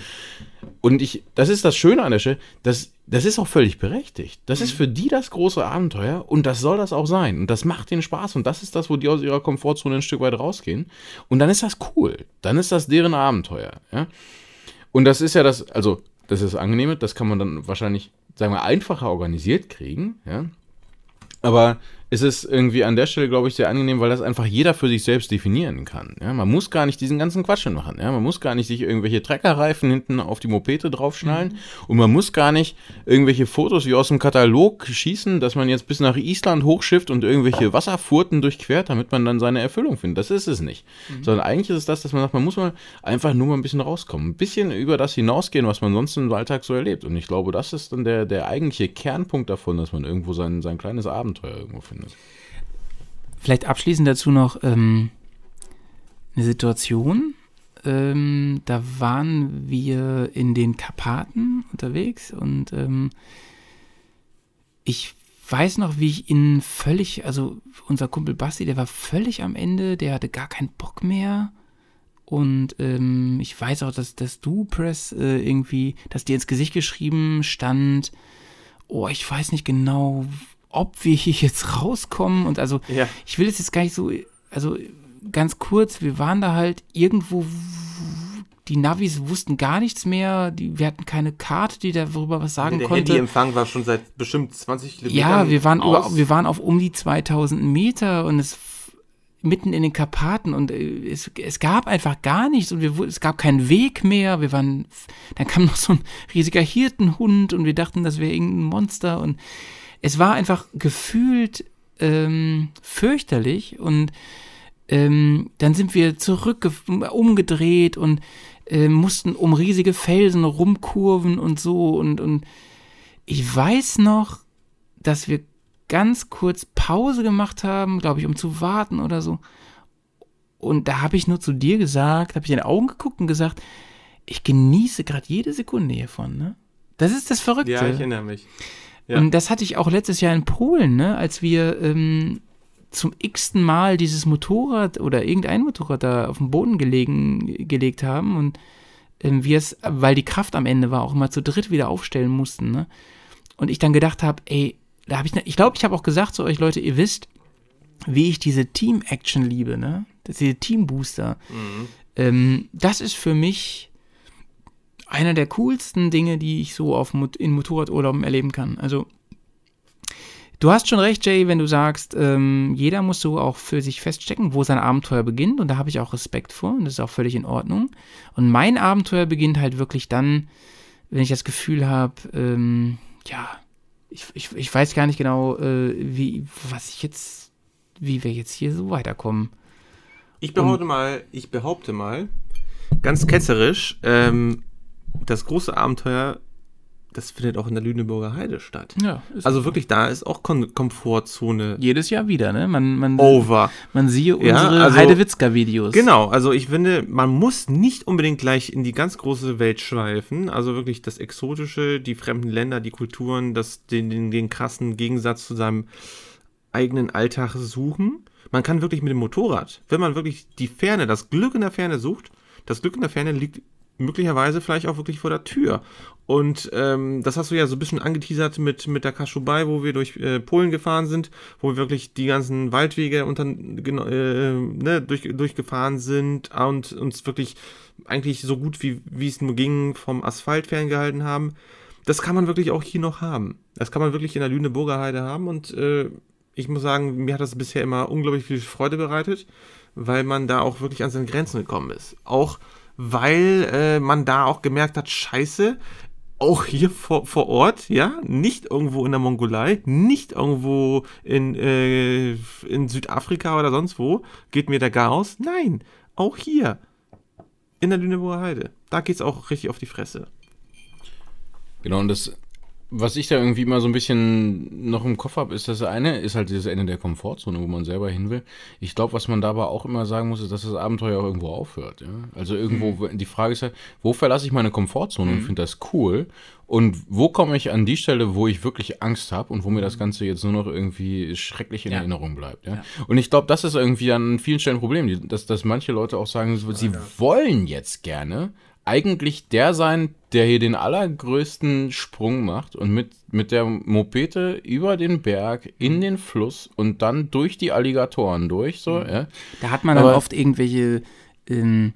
Und ich, das ist das Schöne an der Stelle, das, das ist auch völlig berechtigt. Das ist mhm. für die das große Abenteuer und das soll das auch sein. Und das macht ihnen Spaß und das ist das, wo die aus ihrer Komfortzone ein Stück weit rausgehen. Und dann ist das cool. Dann ist das deren Abenteuer. Ja? Und das ist ja das, also das ist das Angenehme, das kann man dann wahrscheinlich, sagen wir, einfacher organisiert kriegen, ja. Aber ist es irgendwie an der Stelle, glaube ich, sehr angenehm, weil das einfach jeder für sich selbst definieren kann. Ja, man muss gar nicht diesen ganzen Quatsch machen. Ja, man muss gar nicht sich irgendwelche Treckerreifen hinten auf die Mopete draufschnallen mhm. und man muss gar nicht irgendwelche Fotos wie aus dem Katalog schießen, dass man jetzt bis nach Island hochschifft und irgendwelche Wasserfurten durchquert, damit man dann seine Erfüllung findet. Das ist es nicht. Mhm. Sondern eigentlich ist es das, dass man sagt, man muss mal einfach nur mal ein bisschen rauskommen. Ein bisschen über das hinausgehen, was man sonst im Alltag so erlebt. Und ich glaube, das ist dann der, der eigentliche Kernpunkt davon, dass man irgendwo sein, sein kleines Abenteuer irgendwo findet. Vielleicht abschließend dazu noch ähm, eine Situation. Ähm, da waren wir in den Karpaten unterwegs und ähm, ich weiß noch, wie ich ihn völlig, also unser Kumpel Basti, der war völlig am Ende, der hatte gar keinen Bock mehr. Und ähm, ich weiß auch, dass, dass du, Press, äh, irgendwie, dass dir ins Gesicht geschrieben stand, oh, ich weiß nicht genau, ob wir hier jetzt rauskommen. Und also, ja. ich will es jetzt gar nicht so, also ganz kurz, wir waren da halt irgendwo, die Navis wussten gar nichts mehr, die, wir hatten keine Karte, die darüber was sagen der konnte. Der Handyempfang war schon seit bestimmt 20 Kilometern Ja, wir waren, über, wir waren auf um die 2000 Meter und es mitten in den Karpaten und äh, es, es gab einfach gar nichts und wir, es gab keinen Weg mehr. Wir waren, dann kam noch so ein riesiger Hirtenhund und wir dachten, das wäre irgendein Monster und es war einfach gefühlt ähm, fürchterlich und ähm, dann sind wir zurück umgedreht und äh, mussten um riesige Felsen rumkurven und so und, und ich weiß noch, dass wir ganz kurz Pause gemacht haben, glaube ich, um zu warten oder so. Und da habe ich nur zu dir gesagt, habe ich in die Augen geguckt und gesagt, ich genieße gerade jede Sekunde hiervon, ne? Das ist das Verrückte. Ja, ich erinnere mich. Ja. Und das hatte ich auch letztes Jahr in Polen, ne, als wir ähm, zum x-ten Mal dieses Motorrad oder irgendein Motorrad da auf den Boden gelegen, gelegt haben und ähm, wir es, weil die Kraft am Ende war, auch immer zu dritt wieder aufstellen mussten, ne? Und ich dann gedacht habe, ey, da habe ich, ich glaube, ich habe auch gesagt zu euch Leute, ihr wisst, wie ich diese Team-Action liebe, ne? Diese Team-Booster. Mhm. Ähm, das ist für mich einer der coolsten Dinge, die ich so auf, in Motorradurlauben erleben kann. Also, du hast schon recht, Jay, wenn du sagst, ähm, jeder muss so auch für sich feststecken, wo sein Abenteuer beginnt. Und da habe ich auch Respekt vor und das ist auch völlig in Ordnung. Und mein Abenteuer beginnt halt wirklich dann, wenn ich das Gefühl habe, ähm, ja, ich, ich, ich weiß gar nicht genau, äh, wie, was ich jetzt, wie wir jetzt hier so weiterkommen. Ich behaupte und, mal, ich behaupte mal, ganz ketzerisch, ähm, das große Abenteuer, das findet auch in der Lüneburger Heide statt. Ja, also wirklich, da ist auch Kom Komfortzone. Jedes Jahr wieder, ne? Man, man, Over. Man siehe unsere ja, also, Heidewitzka-Videos. Genau, also ich finde, man muss nicht unbedingt gleich in die ganz große Welt schweifen. Also wirklich das Exotische, die fremden Länder, die Kulturen, das, den, den, den krassen Gegensatz zu seinem eigenen Alltag suchen. Man kann wirklich mit dem Motorrad, wenn man wirklich die Ferne, das Glück in der Ferne sucht, das Glück in der Ferne liegt möglicherweise vielleicht auch wirklich vor der Tür. Und ähm, das hast du ja so ein bisschen angeteasert mit, mit der Kaschubai, wo wir durch äh, Polen gefahren sind, wo wir wirklich die ganzen Waldwege unter, äh, ne, durch, durchgefahren sind und uns wirklich eigentlich so gut wie, wie es nur ging vom Asphalt ferngehalten haben. Das kann man wirklich auch hier noch haben. Das kann man wirklich in der Lüneburger Heide haben und äh, ich muss sagen, mir hat das bisher immer unglaublich viel Freude bereitet, weil man da auch wirklich an seine Grenzen gekommen ist. Auch weil äh, man da auch gemerkt hat, scheiße, auch hier vor, vor Ort, ja, nicht irgendwo in der Mongolei, nicht irgendwo in, äh, in Südafrika oder sonst wo, geht mir der Chaos. Nein, auch hier, in der Lüneburger Heide. Da geht es auch richtig auf die Fresse. Genau, und das was ich da irgendwie immer so ein bisschen noch im Kopf habe, ist das eine, ist halt dieses Ende der Komfortzone, wo man selber hin will. Ich glaube, was man dabei auch immer sagen muss, ist, dass das Abenteuer auch irgendwo aufhört. Ja? Also irgendwo, mhm. die Frage ist ja, wo verlasse ich meine Komfortzone mhm. und finde das cool? Und wo komme ich an die Stelle, wo ich wirklich Angst habe und wo mir das mhm. Ganze jetzt nur noch irgendwie schrecklich in ja. Erinnerung bleibt. Ja? ja. Und ich glaube, das ist irgendwie an vielen Stellen ein Problem, dass, dass manche Leute auch sagen, sie wollen jetzt gerne, eigentlich der sein, der hier den allergrößten Sprung macht und mit, mit der Mopete über den Berg in den Fluss und dann durch die Alligatoren durch, so, mhm. ja. Da hat man dann oft irgendwelche ähm,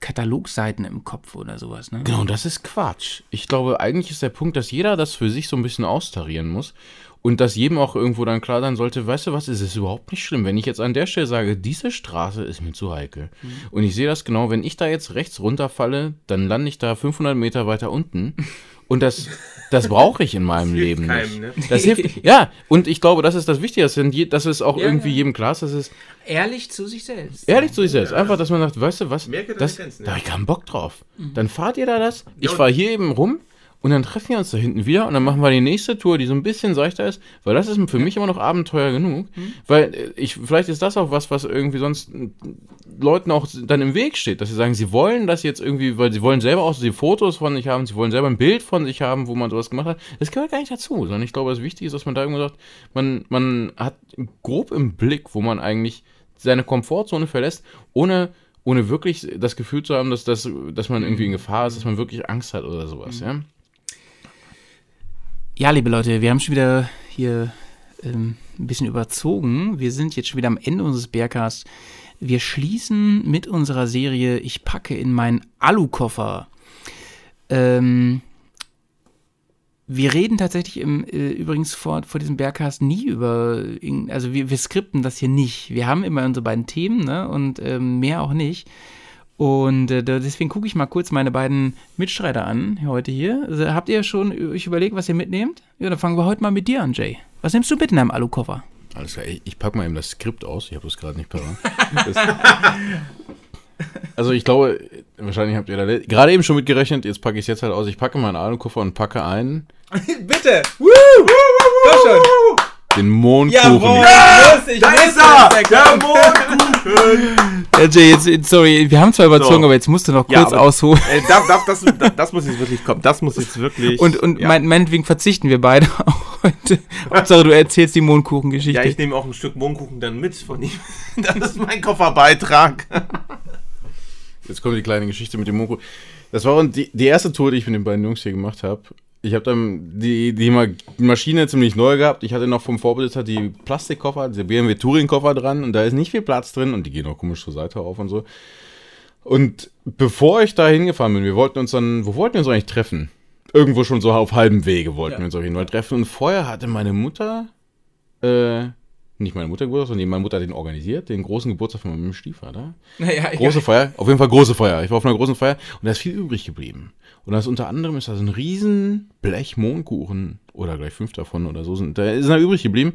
Katalogseiten im Kopf oder sowas, ne? Genau, das ist Quatsch. Ich glaube, eigentlich ist der Punkt, dass jeder das für sich so ein bisschen austarieren muss Und dass jedem auch irgendwo dann klar sein sollte, weißt du was, es ist überhaupt nicht schlimm, wenn ich jetzt an der Stelle sage, diese Straße ist mir zu heikel. Mhm. Und ich sehe das genau, wenn ich da jetzt rechts runterfalle, dann lande ich da 500 Meter weiter unten. Und das, das brauche ich in meinem Leben keinem, nicht. Ne? Das hilft, ja, und ich glaube, das ist das Wichtigste, dass es auch ja, irgendwie ja. jedem klar ist, dass es ehrlich zu sich selbst. Ehrlich zu sich selbst. Einfach, dass man sagt, weißt du was, das, da habe ich keinen Bock drauf. Mhm. Dann fahrt ihr da das, ich fahre hier eben rum, und dann treffen wir uns da hinten wieder und dann machen wir die nächste Tour, die so ein bisschen seichter ist, weil das ist für mich immer noch Abenteuer genug. Mhm. Weil äh, ich, vielleicht ist das auch was, was irgendwie sonst Leuten auch dann im Weg steht, dass sie sagen, sie wollen das jetzt irgendwie, weil sie wollen selber auch die Fotos von sich haben, sie wollen selber ein Bild von sich haben, wo man sowas gemacht hat. Das gehört gar nicht dazu, sondern ich glaube, das Wichtige ist, dass man da irgendwo sagt, man, man hat grob im Blick, wo man eigentlich seine Komfortzone verlässt, ohne ohne wirklich das Gefühl zu haben, dass, das, dass man irgendwie in Gefahr ist, dass man wirklich Angst hat oder sowas, mhm. ja. Ja, liebe Leute, wir haben schon wieder hier ähm, ein bisschen überzogen. Wir sind jetzt schon wieder am Ende unseres Bärcasts. Wir schließen mit unserer Serie Ich packe in meinen Alukoffer. Ähm, wir reden tatsächlich im, äh, übrigens vor, vor diesem Bergcast nie über, also wir, wir skripten das hier nicht. Wir haben immer unsere beiden Themen ne, und ähm, mehr auch nicht. Und äh, deswegen gucke ich mal kurz meine beiden Mitstreiter an, heute hier. Also, habt ihr schon euch überlegt, was ihr mitnehmt? Ja, dann fangen wir heute mal mit dir an, Jay. Was nimmst du mit in deinem Alukoffer? Alles klar, ich, packe mal eben das Skript aus. Ich habe das gerade nicht parat. also ich glaube, wahrscheinlich habt ihr da gerade eben schon mitgerechnet. Jetzt packe ich es jetzt halt aus. Ich packe meinen Alukoffer und packe ein. Bitte! Woo! Komm schon! Den Mondkuchen. Jawohl, ja, ich da ist er! Der Mondkuchen! Ja, Jay, jetzt, sorry, wir haben zwar überzogen, so. aber jetzt musst du noch kurz ja, ausholen. Äh, darf, darf, das, das, muss jetzt wirklich kommen. Das muss jetzt wirklich. Und, und ja. mein, meinetwegen verzichten wir beide [laughs] auch heute. Hauptsache, du erzählst die Mondkuchengeschichte. Ja, ich nehme auch ein Stück Mondkuchen dann mit von ihm. [laughs] Das ist mein Kofferbeitrag. Jetzt kommt die kleine Geschichte mit dem Mondkuchen. Das war die, die erste Tour, die ich mit den beiden Jungs hier gemacht habe. Ich habe dann die, die Maschine ziemlich neu gehabt. Ich hatte noch vom Vorbesitzer die Plastikkoffer, diese BMW Touring-Koffer dran und da ist nicht viel Platz drin und die gehen auch komisch zur Seite auf und so. Und bevor ich da hingefahren bin, wir wollten uns dann, wo wollten wir uns eigentlich treffen? Irgendwo schon so auf halbem Wege wollten ja. wir uns auf jeden Fall treffen. Und vorher hatte meine Mutter, äh, nicht meine Mutter Geburtstag, sondern meine Mutter hat den organisiert, den großen Geburtstag von meinem Stiefvater. [laughs] Naja, große ja. Feier, auf jeden Fall große Feier. Ich war auf einer großen Feier und da ist viel übrig geblieben. Und da ist unter anderem ist da so ein riesen Blech Mohnkuchen oder gleich fünf davon oder so sind, da ist da übrig geblieben.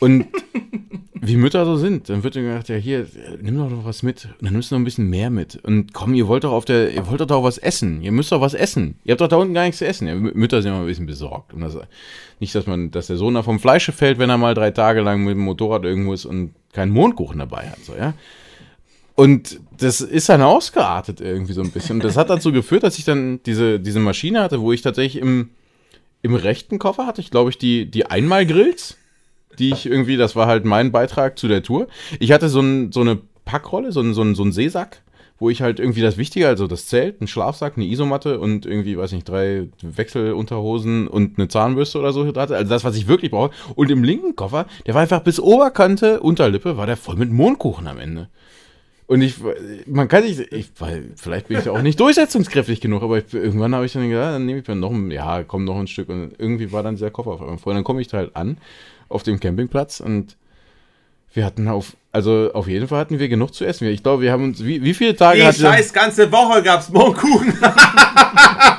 Und [laughs] wie Mütter so sind, dann wird dann gedacht, ja hier, nimm doch noch was mit. Und dann nimmst du noch ein bisschen mehr mit. Und komm, ihr wollt doch auf der, ihr wollt doch auch was essen. Ihr müsst doch was essen. Ihr habt doch da unten gar nichts zu essen. Ja, Mütter sind immer ein bisschen besorgt. Und das, nicht, dass man, dass der Sohn da vom Fleische fällt, wenn er mal drei Tage lang mit dem Motorrad irgendwo ist und keinen Mondkuchen dabei hat, so, ja. Und das ist dann ausgeartet irgendwie so ein bisschen. Und das hat dazu geführt, dass ich dann diese, diese Maschine hatte, wo ich tatsächlich im, im rechten Koffer hatte ich, glaube ich, die, die Einmalgrills, die ich irgendwie, das war halt mein Beitrag zu der Tour. Ich hatte so, ein, so eine Packrolle, so ein, so, ein, so ein Seesack, wo ich halt irgendwie das Wichtige, also das Zelt, ein Schlafsack, eine Isomatte und irgendwie, weiß nicht, drei Wechselunterhosen und eine Zahnbürste oder so hatte. Also das, was ich wirklich brauche. Und im linken Koffer, der war einfach bis Oberkante, Unterlippe, war der voll mit Mondkuchen am Ende. Und ich, man kann sich, ich, weil vielleicht bin ich ja auch nicht [laughs] durchsetzungskräftig genug, aber ich, irgendwann habe ich dann gedacht, dann nehme ich mir noch ein, ja, komm noch ein Stück. Und irgendwie war dann sehr Koffer auf einmal voll. Dann komme ich da halt an auf dem Campingplatz und wir hatten auf, also auf jeden Fall hatten wir genug zu essen. Ich glaube, wir haben uns, wie, wie viele Tage Die scheiß ganze Woche gab es [laughs]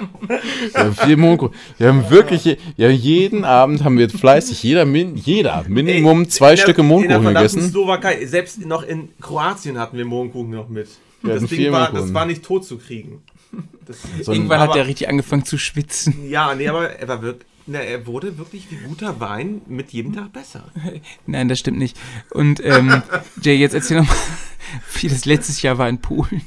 Mohnkuchen. Wir haben viel Mondkuchen. Wir haben wirklich, ja, jeden Abend haben wir fleißig, jeder, jeder Minimum zwei Ey, Stücke Mondkuchen in der gegessen. Slowakei, selbst noch in Kroatien hatten wir Mondkuchen noch mit. Das Ding war, das war nicht tot zu kriegen. Das, [laughs] so Irgendwann hat er richtig angefangen zu schwitzen. Ja, nee, aber er war wirklich. Na, er wurde wirklich wie guter Wein mit jedem Tag besser. [laughs] Nein, das stimmt nicht. Und ähm, [laughs] Jay, jetzt erzähl nochmal, wie das letztes Jahr war in Polen.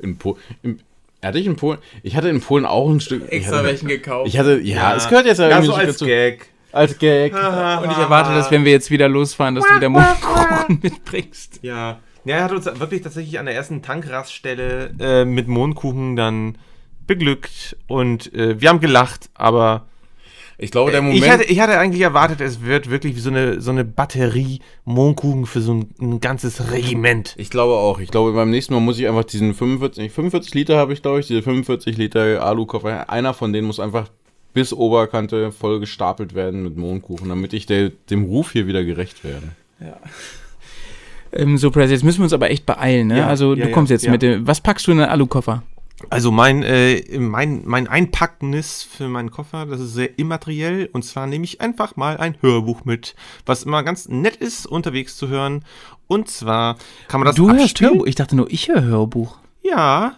In, po in, hatte ich in Polen? Ich hatte in Polen auch ein Stück. Extra hatte, welchen gekauft. Ich hatte, ja, ja, es gehört jetzt ja, irgendwie so als dazu. Gag. Als Gag. Und ich erwarte, dass wenn wir jetzt wieder losfahren, dass du wieder [laughs] Mondkuchen mitbringst. Ja. Ja, er hat uns wirklich tatsächlich an der ersten Tankraststelle äh, mit Mondkuchen dann beglückt und äh, wir haben gelacht, aber ich glaube, der Moment. Ich hatte, ich hatte eigentlich erwartet, es wird wirklich wie so eine, so eine Batterie Mohnkuchen für so ein, ein, ganzes Regiment. Ich glaube auch. Ich glaube, beim nächsten Mal muss ich einfach diesen 45, 45 Liter habe ich, glaube ich, diese 45 Liter Alu-Koffer, einer von denen muss einfach bis Oberkante voll gestapelt werden mit Mondkuchen, damit ich der, dem Ruf hier wieder gerecht werde. Ähm, so, Press, jetzt müssen wir uns aber echt beeilen, ne? Ja, also ja, du ja, kommst jetzt ja. mit dem, was packst du in den Alukoffer? Also mein, äh, mein, mein Einpacknis für meinen Koffer, das ist sehr immateriell. Und zwar nehme ich einfach mal ein Hörbuch mit, was immer ganz nett ist, unterwegs zu hören. Und zwar kann man das du hörst abspielen. Hörbuch? Ich dachte nur, ich höre Hörbuch. Ja,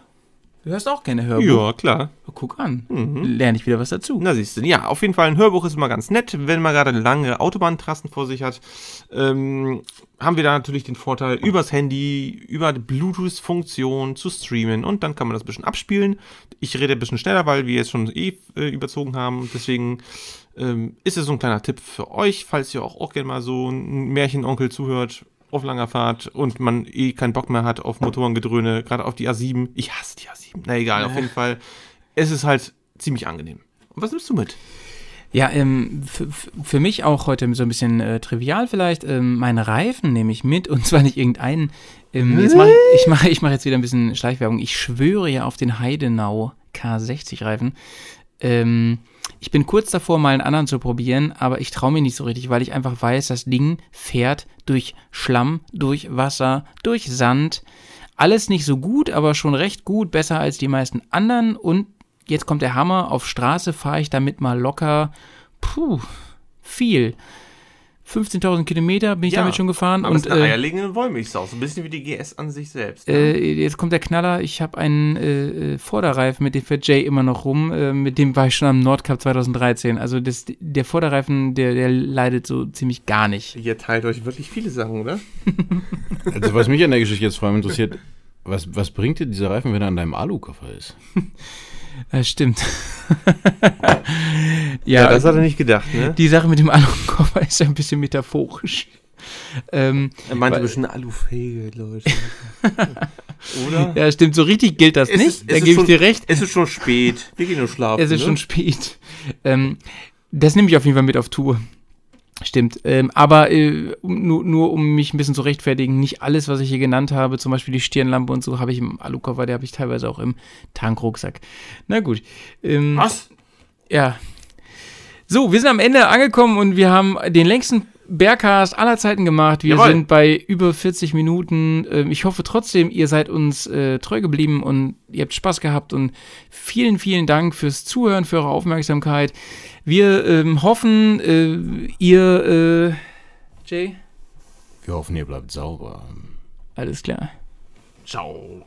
Du hörst auch gerne Hörbuch. ja, klar. Guck an, Mhm. lerne ich wieder was dazu. Na siehst du, ja, auf jeden Fall ein Hörbuch ist immer ganz nett, wenn man gerade lange Autobahntrassen vor sich hat. Ähm, haben wir da natürlich den Vorteil, übers Handy, über die Bluetooth-Funktion zu streamen und dann kann man das ein bisschen abspielen. Ich rede ein bisschen schneller, weil wir jetzt schon eh äh, überzogen haben. Deswegen ähm, ist es so ein kleiner Tipp für euch, falls ihr auch, auch gerne mal so ein Märchenonkel zuhört auf langer Fahrt und man eh keinen Bock mehr hat auf Motorengedröhne, gerade auf die A7. Ich hasse die A7. Na egal, auf jeden Fall. Es ist halt ziemlich angenehm. Und was nimmst du mit? Ja, ähm, für, mich auch heute so ein bisschen äh, trivial vielleicht. Ähm, meine Reifen nehme ich mit und [laughs] zwar nicht irgendeinen. Ähm, jetzt mach, ich mache ich mach jetzt wieder ein bisschen Schleichwerbung. Ich schwöre ja auf den Heidenau K60 Reifen. Ähm, ich bin kurz davor, mal einen anderen zu probieren, aber ich traue mir nicht so richtig, weil ich einfach weiß, das Ding fährt durch Schlamm, durch Wasser, durch Sand. Alles nicht so gut, aber schon recht gut, besser als die meisten anderen. Und jetzt kommt der Hammer, auf Straße fahre ich damit mal locker, puh, viel. 15.000 Kilometer bin ich Ja, damit schon gefahren. Aber und ist eine äh, eierlegende Wollmilchsau, so ein bisschen wie die GS an sich selbst. ne? äh, jetzt kommt der Knaller. Ich habe einen äh, äh, Vorderreifen, mit dem fährt Jay immer noch rum. Äh, mit dem war ich schon am Nordcup 2013. Also das, der Vorderreifen, der, der leidet so ziemlich gar nicht. Ihr teilt euch wirklich viele Sachen, oder? [laughs] Also, was mich an der Geschichte jetzt vor allem interessiert, was, was bringt dir dieser Reifen, wenn er an deinem Alukoffer ist? [laughs] [laughs] Das stimmt. ja, hat er nicht gedacht, ne? die Sache mit dem Alukoffer ist ja ein bisschen metaphorisch. Ähm, Er meinte Weil- bestimmt Alufähige, Leute. [laughs] oder? ja, stimmt, so richtig gilt das Es nicht. ist- da gebe ich dir recht. Es ist schon spät. Wir gehen nur schlafen. Es ist ne? schon spät. Ähm, das nehme ich auf jeden Fall mit auf Tour. Stimmt. Ähm, aber äh, nur, nur um mich ein bisschen zu rechtfertigen, nicht alles, was ich hier genannt habe, zum Beispiel die Stirnlampe und so, habe ich im Alukoffer, der habe ich teilweise auch im Tankrucksack. Na gut. Ähm, Was? Ja. So, wir sind am Ende angekommen und wir haben den längsten Bergcast aller Zeiten gemacht. Wir Jawohl. sind bei über 40 Minuten. Ähm, Ich hoffe trotzdem, ihr seid uns äh, treu geblieben und ihr habt Spaß gehabt und vielen, vielen Dank fürs Zuhören, für eure Aufmerksamkeit. Wir ähm, hoffen, äh, ihr, äh, Jay, Wir hoffen, ihr bleibt sauber. alles klar. Ciao.